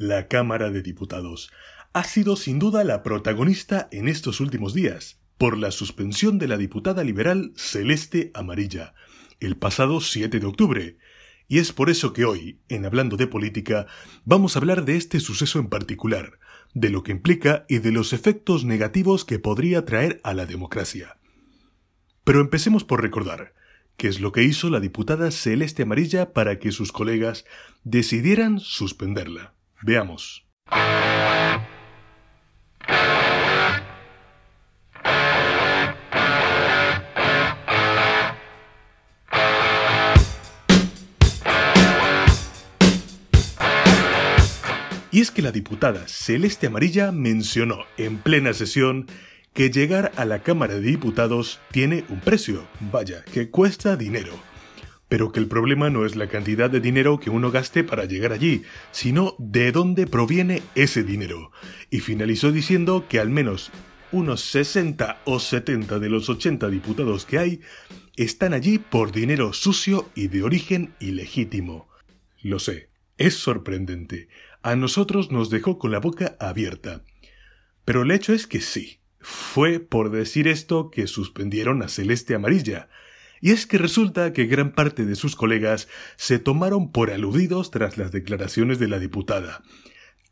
la Cámara de Diputados ha sido sin duda la protagonista en estos últimos días, por la suspensión de la diputada liberal Celeste Amarilla, el pasado 7 de octubre. Y es por eso que hoy, en Hablando de Política, vamos a hablar de este suceso en particular, de lo que implica y de los efectos negativos que podría traer a la democracia. Pero empecemos por recordar, qué es lo que hizo la diputada Celeste Amarilla para que sus colegas decidieran suspenderla. Veamos. Y es que la diputada Celeste Amarilla mencionó en plena sesión que llegar a la Cámara de Diputados tiene un precio, vaya, que cuesta dinero pero que el problema no es la cantidad de dinero que uno gaste para llegar allí, sino de dónde proviene ese dinero. Y finalizó diciendo que al menos unos 60 o 70 de los 80 diputados que hay están allí por dinero sucio y de origen ilegítimo. Lo sé, es sorprendente. A nosotros nos dejó con la boca abierta. Pero el hecho es que sí. Fue por decir esto que suspendieron a Celeste Amarilla, y es que resulta que gran parte de sus colegas se tomaron por aludidos tras las declaraciones de la diputada.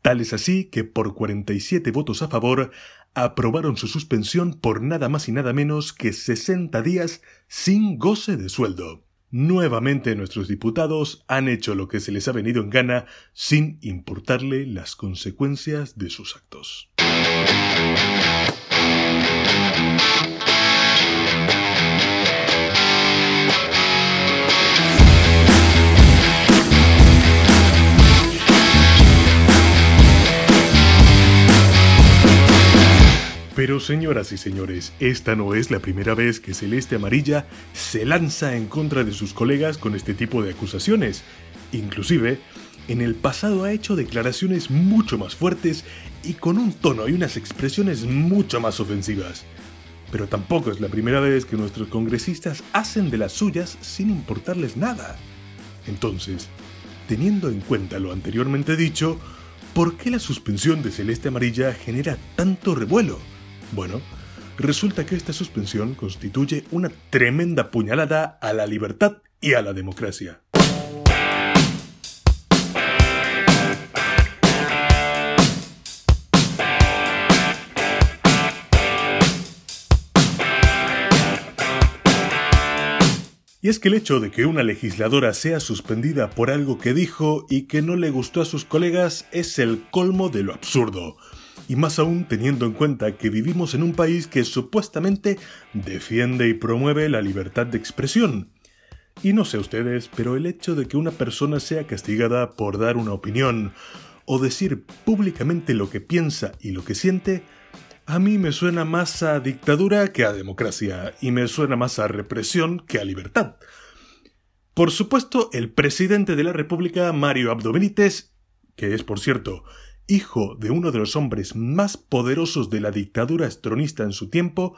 Tal es así que por 47 votos a favor aprobaron su suspensión por nada más y nada menos que 60 días sin goce de sueldo. Nuevamente nuestros diputados han hecho lo que se les ha venido en gana sin importarle las consecuencias de sus actos. Pero señoras y señores, esta no es la primera vez que Celeste Amarilla se lanza en contra de sus colegas con este tipo de acusaciones. Inclusive, en el pasado ha hecho declaraciones mucho más fuertes y con un tono y unas expresiones mucho más ofensivas. Pero tampoco es la primera vez que nuestros congresistas hacen de las suyas sin importarles nada. Entonces, teniendo en cuenta lo anteriormente dicho, ¿por qué la suspensión de Celeste Amarilla genera tanto revuelo? Bueno, resulta que esta suspensión constituye una tremenda puñalada a la libertad y a la democracia. Y es que el hecho de que una legisladora sea suspendida por algo que dijo y que no le gustó a sus colegas es el colmo de lo absurdo y más aún teniendo en cuenta que vivimos en un país que supuestamente defiende y promueve la libertad de expresión. Y no sé ustedes, pero el hecho de que una persona sea castigada por dar una opinión o decir públicamente lo que piensa y lo que siente, a mí me suena más a dictadura que a democracia, y me suena más a represión que a libertad. Por supuesto, el presidente de la República, Mario Abdo Benítez, que es, por cierto, hijo de uno de los hombres más poderosos de la dictadura estronista en su tiempo,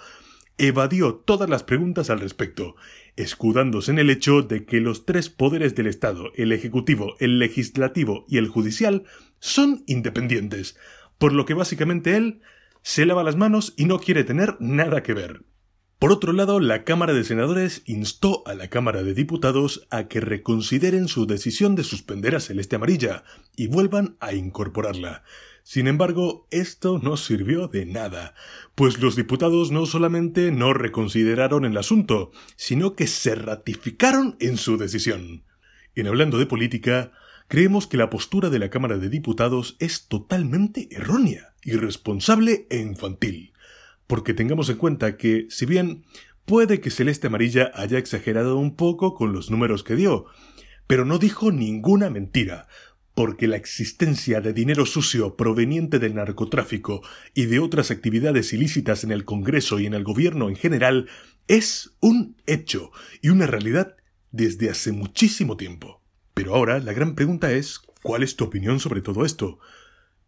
evadió todas las preguntas al respecto, escudándose en el hecho de que los tres poderes del Estado, el Ejecutivo, el Legislativo y el Judicial, son independientes, por lo que básicamente él se lava las manos y no quiere tener nada que ver. Por otro lado, la Cámara de Senadores instó a la Cámara de Diputados a que reconsideren su decisión de suspender a Celeste Amarilla y vuelvan a incorporarla. Sin embargo, esto no sirvió de nada, pues los diputados no solamente no reconsideraron el asunto, sino que se ratificaron en su decisión. En hablando de política, creemos que la postura de la Cámara de Diputados es totalmente errónea, irresponsable e infantil porque tengamos en cuenta que, si bien puede que Celeste Amarilla haya exagerado un poco con los números que dio, pero no dijo ninguna mentira, porque la existencia de dinero sucio proveniente del narcotráfico y de otras actividades ilícitas en el Congreso y en el gobierno en general es un hecho y una realidad desde hace muchísimo tiempo. Pero ahora la gran pregunta es ¿cuál es tu opinión sobre todo esto?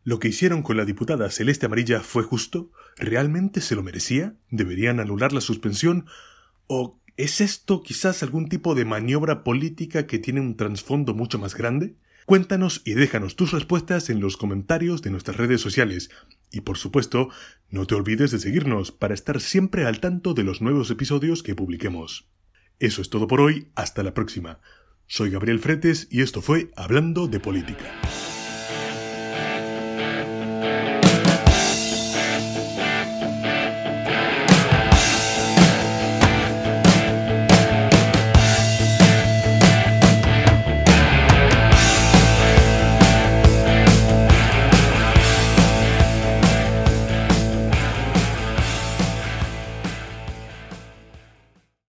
¿Lo que hicieron con la diputada Celeste Amarilla fue justo? ¿Realmente se lo merecía? ¿Deberían anular la suspensión? ¿O es esto quizás algún tipo de maniobra política que tiene un trasfondo mucho más grande? Cuéntanos y déjanos tus respuestas en los comentarios de nuestras redes sociales. Y por supuesto, no te olvides de seguirnos para estar siempre al tanto de los nuevos episodios que publiquemos. Eso es todo por hoy, hasta la próxima. Soy Gabriel Fretes y esto fue Hablando de Política.